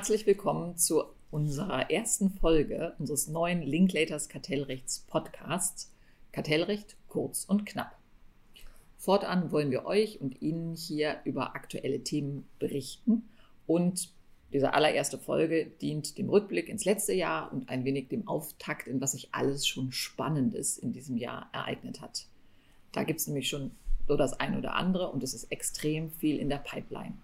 Herzlich willkommen zu unserer ersten Folge unseres neuen Linklaters Kartellrechts Podcasts. Kartellrecht kurz und knapp. Fortan wollen wir euch und Ihnen hier über aktuelle Themen berichten und diese allererste Folge dient dem Rückblick ins letzte Jahr und ein wenig dem Auftakt, in was sich alles schon Spannendes in diesem Jahr ereignet hat. Da gibt es nämlich schon so das ein oder andere und es ist extrem viel in der Pipeline.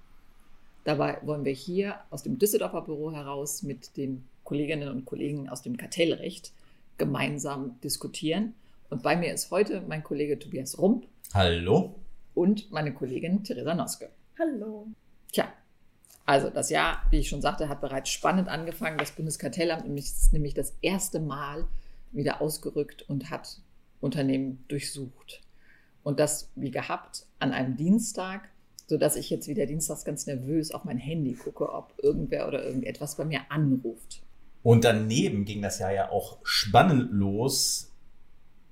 Dabei wollen wir hier aus dem Düsseldorfer Büro heraus mit den Kolleginnen und Kollegen aus dem Kartellrecht gemeinsam diskutieren. Und bei mir ist heute mein Kollege Tobias Rump. Hallo. Und meine Kollegin Theresa Noske. Hallo. Tja, also das Jahr, wie ich schon sagte, hat bereits spannend angefangen. Das Bundeskartellamt ist nämlich das erste Mal wieder ausgerückt und hat Unternehmen durchsucht. Und das wie gehabt an einem Dienstag sodass ich jetzt wieder dienstags ganz nervös auf mein Handy gucke, ob irgendwer oder irgendetwas bei mir anruft. Und daneben ging das Jahr ja auch spannend los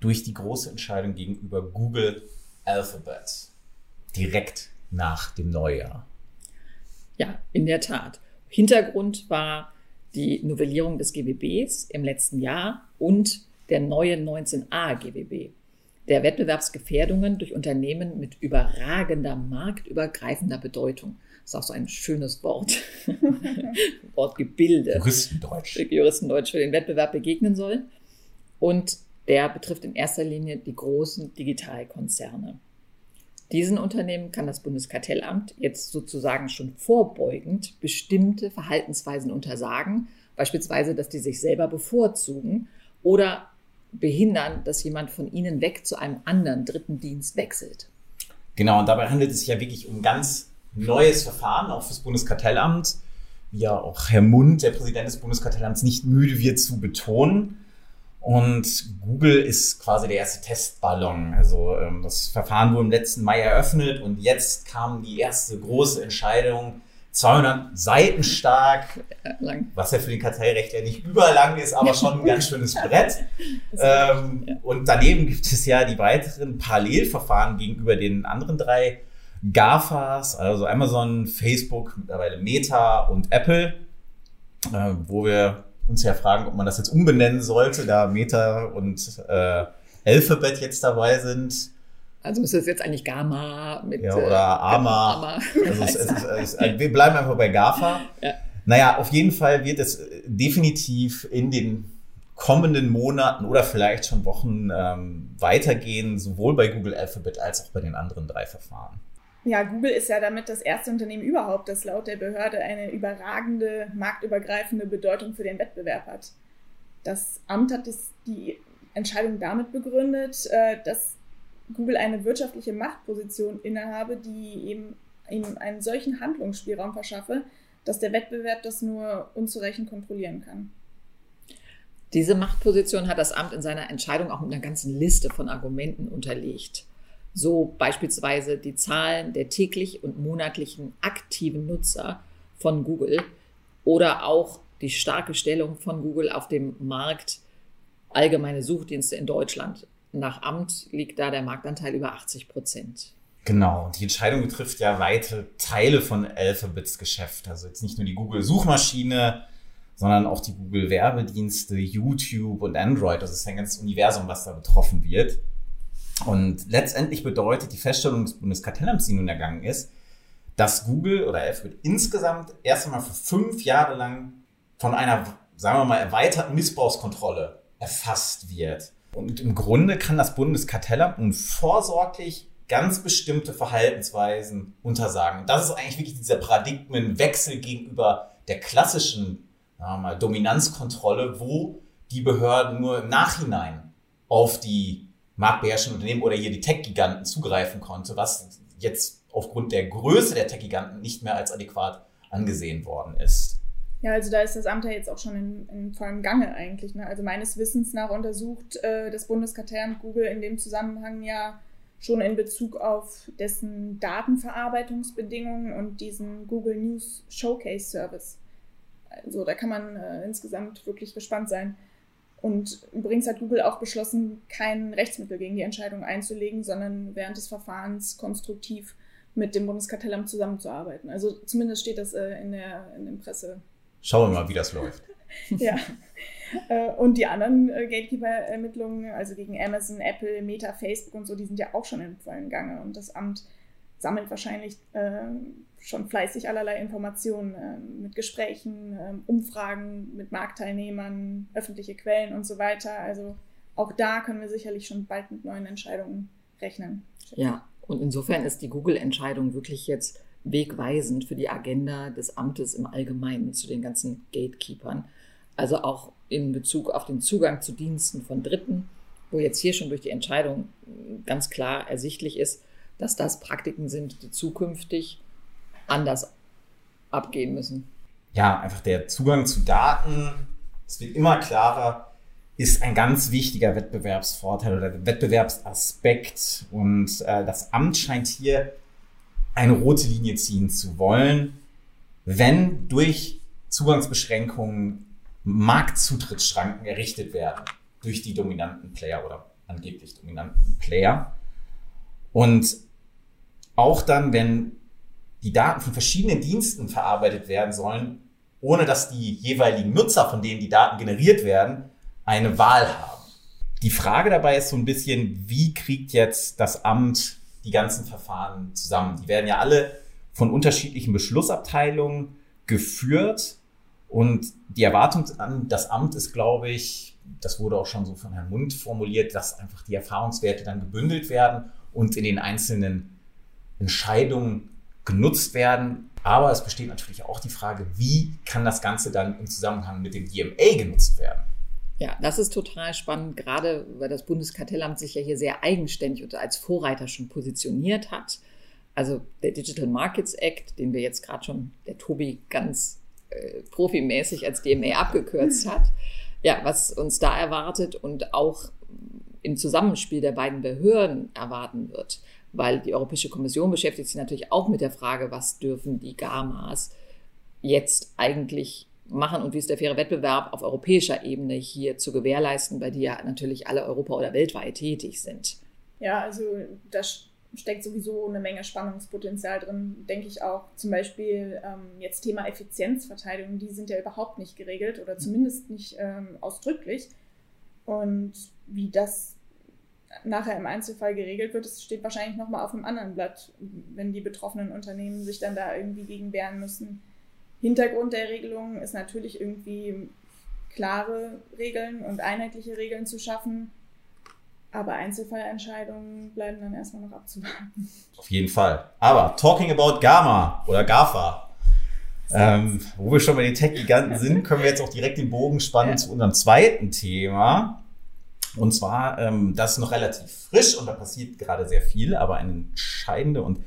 durch die große Entscheidung gegenüber Google Alphabet. Direkt nach dem Neujahr. Ja, in der Tat. Hintergrund war die Novellierung des GWBs im letzten Jahr und der neue 19a GWB der Wettbewerbsgefährdungen durch Unternehmen mit überragender marktübergreifender Bedeutung. Das ist auch so ein schönes Wort. Wortgebilde. Juristendeutsch. Juristendeutsch für den Wettbewerb begegnen sollen. Und der betrifft in erster Linie die großen Digitalkonzerne. Diesen Unternehmen kann das Bundeskartellamt jetzt sozusagen schon vorbeugend bestimmte Verhaltensweisen untersagen, beispielsweise, dass die sich selber bevorzugen oder behindern, dass jemand von ihnen weg zu einem anderen dritten Dienst wechselt. Genau, und dabei handelt es sich ja wirklich um ganz neues Verfahren, auch fürs Bundeskartellamt, wie ja auch Herr Mund, der Präsident des Bundeskartellamts, nicht müde wird zu betonen. Und Google ist quasi der erste Testballon. Also ähm, das Verfahren wurde im letzten Mai eröffnet und jetzt kam die erste große Entscheidung 200 Seiten stark, lang. was ja für den Kartellrechtler nicht überlang ist, aber schon ein ganz schönes Brett. Ähm, ja. Und daneben gibt es ja die weiteren Parallelverfahren gegenüber den anderen drei GAFAs, also Amazon, Facebook, mittlerweile Meta und Apple, äh, wo wir uns ja fragen, ob man das jetzt umbenennen sollte, da Meta und äh, Alphabet jetzt dabei sind. Also müsste es jetzt eigentlich Gamma mit. Ja, oder äh, Ama. Ama. Also es, es, es, wir bleiben einfach bei GAFA. Ja. Naja, auf jeden Fall wird es definitiv in den kommenden Monaten oder vielleicht schon Wochen ähm, weitergehen, sowohl bei Google Alphabet als auch bei den anderen drei Verfahren. Ja, Google ist ja damit das erste Unternehmen überhaupt, das laut der Behörde eine überragende, marktübergreifende Bedeutung für den Wettbewerb hat. Das Amt hat das, die Entscheidung damit begründet, äh, dass Google eine wirtschaftliche Machtposition innehabe, die eben ihm einen solchen Handlungsspielraum verschaffe, dass der Wettbewerb das nur unzureichend kontrollieren kann. Diese Machtposition hat das Amt in seiner Entscheidung auch mit einer ganzen Liste von Argumenten unterlegt. So beispielsweise die Zahlen der täglich und monatlichen aktiven Nutzer von Google oder auch die starke Stellung von Google auf dem Markt allgemeine Suchdienste in Deutschland nach Amt liegt da der Marktanteil über 80 Prozent. Genau, die Entscheidung betrifft ja weite Teile von Alphabets Geschäft. Also jetzt nicht nur die Google-Suchmaschine, sondern auch die Google-Werbedienste, YouTube und Android. Das ist ein ganzes Universum, was da betroffen wird. Und letztendlich bedeutet die Feststellung des Bundeskartellamts, die nun ergangen ist, dass Google oder Alphabet insgesamt erst einmal für fünf Jahre lang von einer, sagen wir mal, erweiterten Missbrauchskontrolle erfasst wird. Und im Grunde kann das Bundeskartellamt nun vorsorglich ganz bestimmte Verhaltensweisen untersagen. Das ist eigentlich wirklich dieser Paradigmenwechsel gegenüber der klassischen mal, Dominanzkontrolle, wo die Behörden nur im Nachhinein auf die marktbeherrschenden Unternehmen oder hier die Tech-Giganten zugreifen konnte, was jetzt aufgrund der Größe der Tech-Giganten nicht mehr als adäquat angesehen worden ist. Ja, also da ist das Amt ja jetzt auch schon in, in vollem Gange eigentlich. Ne? Also meines Wissens nach untersucht äh, das Bundeskartellamt Google in dem Zusammenhang ja schon in Bezug auf dessen Datenverarbeitungsbedingungen und diesen Google News Showcase Service. Also da kann man äh, insgesamt wirklich gespannt sein. Und übrigens hat Google auch beschlossen, kein Rechtsmittel gegen die Entscheidung einzulegen, sondern während des Verfahrens konstruktiv mit dem Bundeskartellamt zusammenzuarbeiten. Also zumindest steht das äh, in, der, in dem Presse, Schauen wir mal, wie das läuft. ja. Äh, und die anderen äh, Gatekeeper-Ermittlungen, also gegen Amazon, Apple, Meta, Facebook und so, die sind ja auch schon im vollen Gange. Und das Amt sammelt wahrscheinlich äh, schon fleißig allerlei Informationen äh, mit Gesprächen, äh, Umfragen mit Marktteilnehmern, öffentliche Quellen und so weiter. Also auch da können wir sicherlich schon bald mit neuen Entscheidungen rechnen. Ja, und insofern ist die Google-Entscheidung wirklich jetzt wegweisend für die Agenda des Amtes im Allgemeinen zu den ganzen Gatekeepern. Also auch in Bezug auf den Zugang zu Diensten von Dritten, wo jetzt hier schon durch die Entscheidung ganz klar ersichtlich ist, dass das Praktiken sind, die zukünftig anders abgehen müssen. Ja, einfach der Zugang zu Daten, es wird immer klarer, ist ein ganz wichtiger Wettbewerbsvorteil oder Wettbewerbsaspekt. Und äh, das Amt scheint hier eine rote Linie ziehen zu wollen, wenn durch Zugangsbeschränkungen Marktzutrittsschranken errichtet werden durch die dominanten Player oder angeblich dominanten Player. Und auch dann, wenn die Daten von verschiedenen Diensten verarbeitet werden sollen, ohne dass die jeweiligen Nutzer, von denen die Daten generiert werden, eine Wahl haben. Die Frage dabei ist so ein bisschen, wie kriegt jetzt das Amt die ganzen Verfahren zusammen? Die werden ja alle von unterschiedlichen Beschlussabteilungen geführt und die Erwartung an das Amt ist, glaube ich, das wurde auch schon so von Herrn Mund formuliert, dass einfach die Erfahrungswerte dann gebündelt werden und in den einzelnen Entscheidungen genutzt werden. Aber es besteht natürlich auch die Frage, wie kann das Ganze dann im Zusammenhang mit dem DMA genutzt werden? Ja, das ist total spannend, gerade weil das Bundeskartellamt sich ja hier sehr eigenständig und als Vorreiter schon positioniert hat. Also der Digital Markets Act, den wir jetzt gerade schon, der Tobi ganz äh, profimäßig als DMA abgekürzt hat, ja, was uns da erwartet und auch im Zusammenspiel der beiden Behörden erwarten wird, weil die Europäische Kommission beschäftigt sich natürlich auch mit der Frage, was dürfen die GAMAs jetzt eigentlich machen und wie ist der faire Wettbewerb auf europäischer Ebene hier zu gewährleisten, bei die ja natürlich alle Europa- oder weltweit tätig sind. Ja, also da steckt sowieso eine Menge Spannungspotenzial drin, denke ich auch. Zum Beispiel ähm, jetzt Thema Effizienzverteidigung, die sind ja überhaupt nicht geregelt oder zumindest nicht ähm, ausdrücklich. Und wie das nachher im Einzelfall geregelt wird, das steht wahrscheinlich nochmal auf einem anderen Blatt, wenn die betroffenen Unternehmen sich dann da irgendwie gegen wehren müssen. Hintergrund der Regelung ist natürlich irgendwie klare Regeln und einheitliche Regeln zu schaffen. Aber Einzelfallentscheidungen bleiben dann erstmal noch abzuwarten. Auf jeden Fall. Aber talking about Gamma oder GAFA, ähm, wo wir schon bei den Tech-Giganten sind, können wir jetzt auch direkt den Bogen spannen ja. zu unserem zweiten Thema. Und zwar, ähm, das ist noch relativ frisch und da passiert gerade sehr viel, aber eine entscheidende und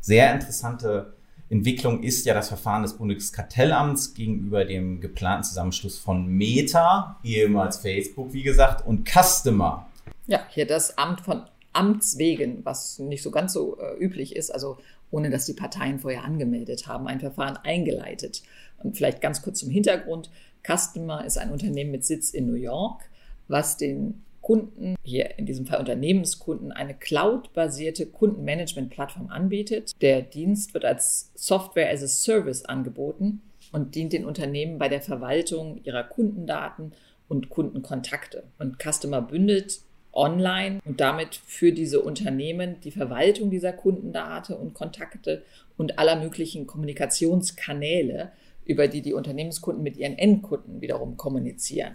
sehr interessante Entwicklung ist ja das Verfahren des Bundeskartellamts gegenüber dem geplanten Zusammenschluss von Meta, ehemals Facebook, wie gesagt, und Customer. Ja, hier das Amt von Amts wegen, was nicht so ganz so äh, üblich ist, also ohne dass die Parteien vorher angemeldet haben, ein Verfahren eingeleitet. Und vielleicht ganz kurz zum Hintergrund. Customer ist ein Unternehmen mit Sitz in New York, was den Kunden, hier in diesem Fall Unternehmenskunden, eine cloud-basierte Kundenmanagement-Plattform anbietet. Der Dienst wird als Software as a Service angeboten und dient den Unternehmen bei der Verwaltung ihrer Kundendaten und Kundenkontakte. Und Customer bündelt online und damit für diese Unternehmen die Verwaltung dieser Kundendaten und Kontakte und aller möglichen Kommunikationskanäle, über die die Unternehmenskunden mit ihren Endkunden wiederum kommunizieren.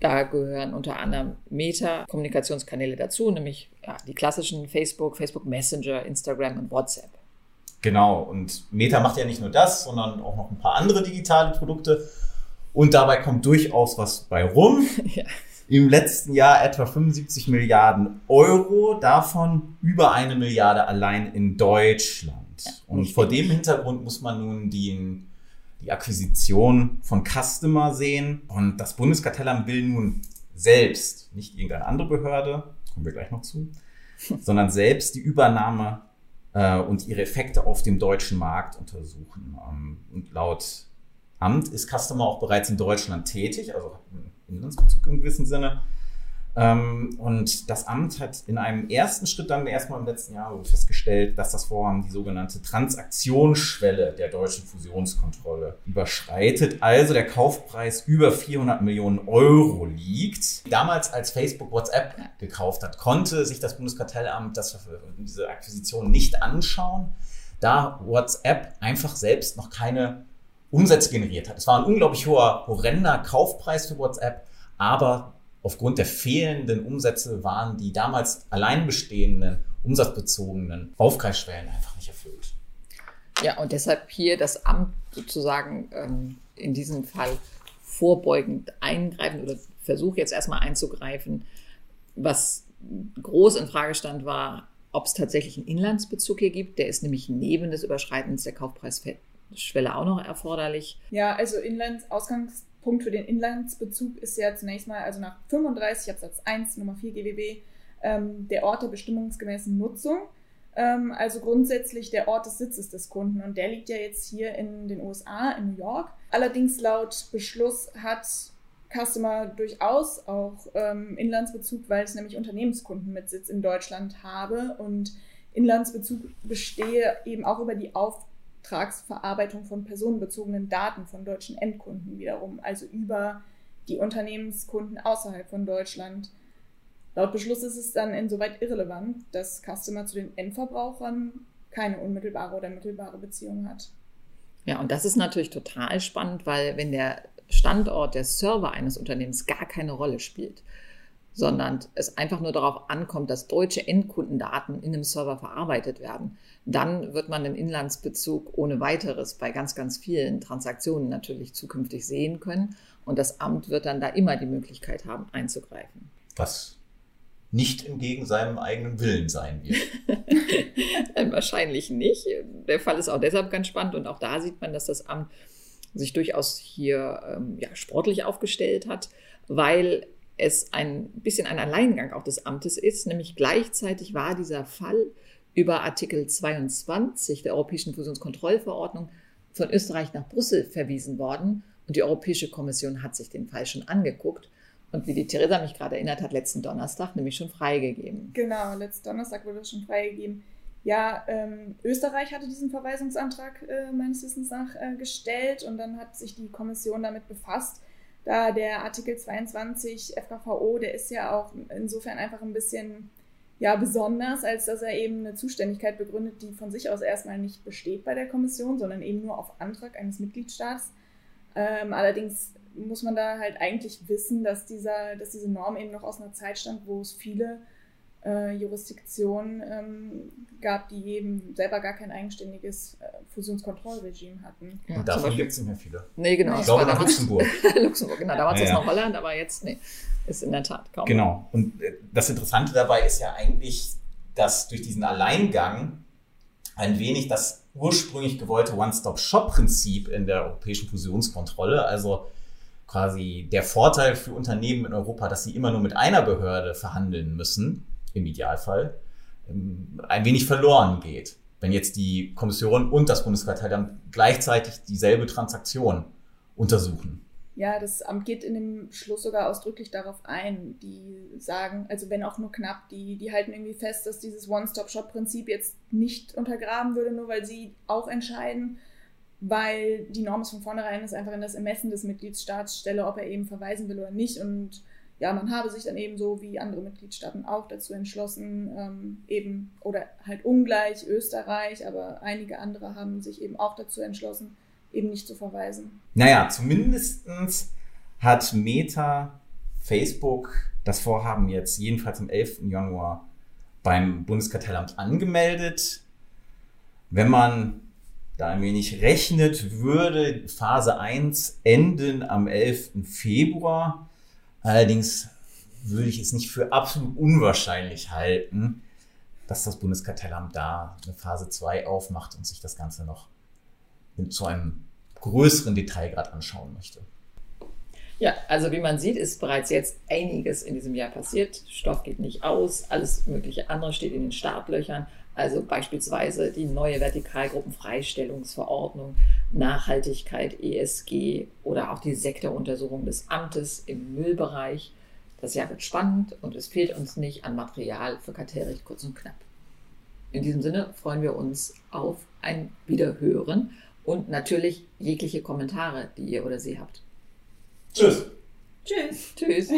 Da gehören unter anderem Meta-Kommunikationskanäle dazu, nämlich ja, die klassischen Facebook, Facebook Messenger, Instagram und WhatsApp. Genau, und Meta macht ja nicht nur das, sondern auch noch ein paar andere digitale Produkte. Und dabei kommt durchaus was bei rum. ja. Im letzten Jahr etwa 75 Milliarden Euro, davon über eine Milliarde allein in Deutschland. Ja, und vor dem Hintergrund muss man nun den die Akquisition von Customer sehen. Und das Bundeskartellamt will nun selbst, nicht irgendeine andere Behörde, kommen wir gleich noch zu, sondern selbst die Übernahme äh, und ihre Effekte auf dem deutschen Markt untersuchen. Ähm, und laut Amt ist Customer auch bereits in Deutschland tätig, also hat einen Inlandsbezug im gewissen Sinne. Ähm, und das Amt hat in einem ersten Schritt dann erstmal im letzten Jahr festgestellt, dass das Vorhaben die sogenannte Transaktionsschwelle der deutschen Fusionskontrolle überschreitet. Also der Kaufpreis über 400 Millionen Euro liegt. Damals, als Facebook WhatsApp gekauft hat, konnte sich das Bundeskartellamt das, diese Akquisition nicht anschauen, da WhatsApp einfach selbst noch keine Umsätze generiert hat. Es war ein unglaublich hoher, horrender Kaufpreis für WhatsApp, aber aufgrund der fehlenden Umsätze waren die damals allein bestehenden umsatzbezogenen Aufgreifschwellen einfach nicht erfüllt. Ja, und deshalb hier das Amt sozusagen ähm, in diesem Fall vorbeugend eingreifen oder versuche jetzt erstmal einzugreifen. Was groß in Frage stand, war, ob es tatsächlich einen Inlandsbezug hier gibt. Der ist nämlich neben des Überschreitens der Kaufpreisschwelle auch noch erforderlich. Ja, also Inlandsausgangs Punkt für den Inlandsbezug ist ja zunächst mal, also nach 35 Absatz 1 Nummer 4 GWB, ähm, der Ort der bestimmungsgemäßen Nutzung. Ähm, also grundsätzlich der Ort des Sitzes des Kunden. Und der liegt ja jetzt hier in den USA, in New York. Allerdings laut Beschluss hat Customer durchaus auch ähm, Inlandsbezug, weil es nämlich Unternehmenskunden mit Sitz in Deutschland habe. Und Inlandsbezug bestehe eben auch über die Auf Auftragsverarbeitung von personenbezogenen Daten von deutschen Endkunden wiederum, also über die Unternehmenskunden außerhalb von Deutschland. Laut Beschluss ist es dann insoweit irrelevant, dass Customer zu den Endverbrauchern keine unmittelbare oder mittelbare Beziehung hat. Ja, und das ist natürlich total spannend, weil wenn der Standort der Server eines Unternehmens gar keine Rolle spielt, sondern es einfach nur darauf ankommt, dass deutsche Endkundendaten in einem Server verarbeitet werden, dann wird man den Inlandsbezug ohne weiteres bei ganz, ganz vielen Transaktionen natürlich zukünftig sehen können. Und das Amt wird dann da immer die Möglichkeit haben, einzugreifen. Was nicht entgegen seinem eigenen Willen sein wird. Wahrscheinlich nicht. Der Fall ist auch deshalb ganz spannend und auch da sieht man, dass das Amt sich durchaus hier ähm, ja, sportlich aufgestellt hat, weil es ein bisschen ein Alleingang auch des Amtes ist, nämlich gleichzeitig war dieser Fall über Artikel 22 der Europäischen Fusionskontrollverordnung von Österreich nach Brüssel verwiesen worden und die Europäische Kommission hat sich den Fall schon angeguckt und wie die Theresa mich gerade erinnert hat, letzten Donnerstag nämlich schon freigegeben. Genau, letzten Donnerstag wurde es schon freigegeben. Ja, ähm, Österreich hatte diesen Verweisungsantrag äh, meines Wissens nach äh, gestellt und dann hat sich die Kommission damit befasst da der Artikel 22 FKVO, der ist ja auch insofern einfach ein bisschen ja, besonders, als dass er eben eine Zuständigkeit begründet, die von sich aus erstmal nicht besteht bei der Kommission, sondern eben nur auf Antrag eines Mitgliedstaats. Ähm, allerdings muss man da halt eigentlich wissen, dass, dieser, dass diese Norm eben noch aus einer Zeit stammt, wo es viele äh, Jurisdiktionen ähm, gab, die eben selber gar kein eigenständiges äh, Fusionskontrollregime hatten. Ja, Und davon gibt es nicht mehr viele. Nee, genau. Ich glaube nach Luxemburg. Luxemburg, genau. Damals ja, ist ja. noch Holland, aber jetzt, nee, ist in der Tat kaum. Genau. Und äh, das Interessante dabei ist ja eigentlich, dass durch diesen Alleingang ein wenig das ursprünglich gewollte One-Stop-Shop-Prinzip in der europäischen Fusionskontrolle, also quasi der Vorteil für Unternehmen in Europa, dass sie immer nur mit einer Behörde verhandeln müssen, im Idealfall, ähm, ein wenig verloren geht. Wenn jetzt die Kommission und das Bundeskartellamt gleichzeitig dieselbe Transaktion untersuchen. Ja, das Amt geht in dem Schluss sogar ausdrücklich darauf ein. Die sagen, also wenn auch nur knapp, die, die halten irgendwie fest, dass dieses One-Stop-Shop-Prinzip jetzt nicht untergraben würde, nur weil sie auch entscheiden, weil die Norm ist von vornherein ist einfach in das Ermessen des Mitgliedstaats stelle, ob er eben verweisen will oder nicht. Und ja, man habe sich dann eben so wie andere Mitgliedstaaten auch dazu entschlossen, ähm, eben oder halt ungleich Österreich, aber einige andere haben sich eben auch dazu entschlossen, eben nicht zu verweisen. Naja, zumindest hat Meta, Facebook das Vorhaben jetzt jedenfalls am 11. Januar beim Bundeskartellamt angemeldet. Wenn man da ein wenig rechnet, würde Phase 1 enden am 11. Februar. Allerdings würde ich es nicht für absolut unwahrscheinlich halten, dass das Bundeskartellamt da eine Phase 2 aufmacht und sich das Ganze noch zu einem größeren Detailgrad anschauen möchte. Ja, also wie man sieht, ist bereits jetzt einiges in diesem Jahr passiert. Stoff geht nicht aus, alles mögliche andere steht in den Startlöchern. Also beispielsweise die neue Vertikalgruppenfreistellungsverordnung, Nachhaltigkeit, ESG oder auch die Sektoruntersuchung des Amtes im Müllbereich. Das Jahr wird spannend und es fehlt uns nicht an Material für Kartellrecht kurz und knapp. In diesem Sinne freuen wir uns auf ein Wiederhören und natürlich jegliche Kommentare, die ihr oder sie habt. Tschüss. Tschüss. Tschüss.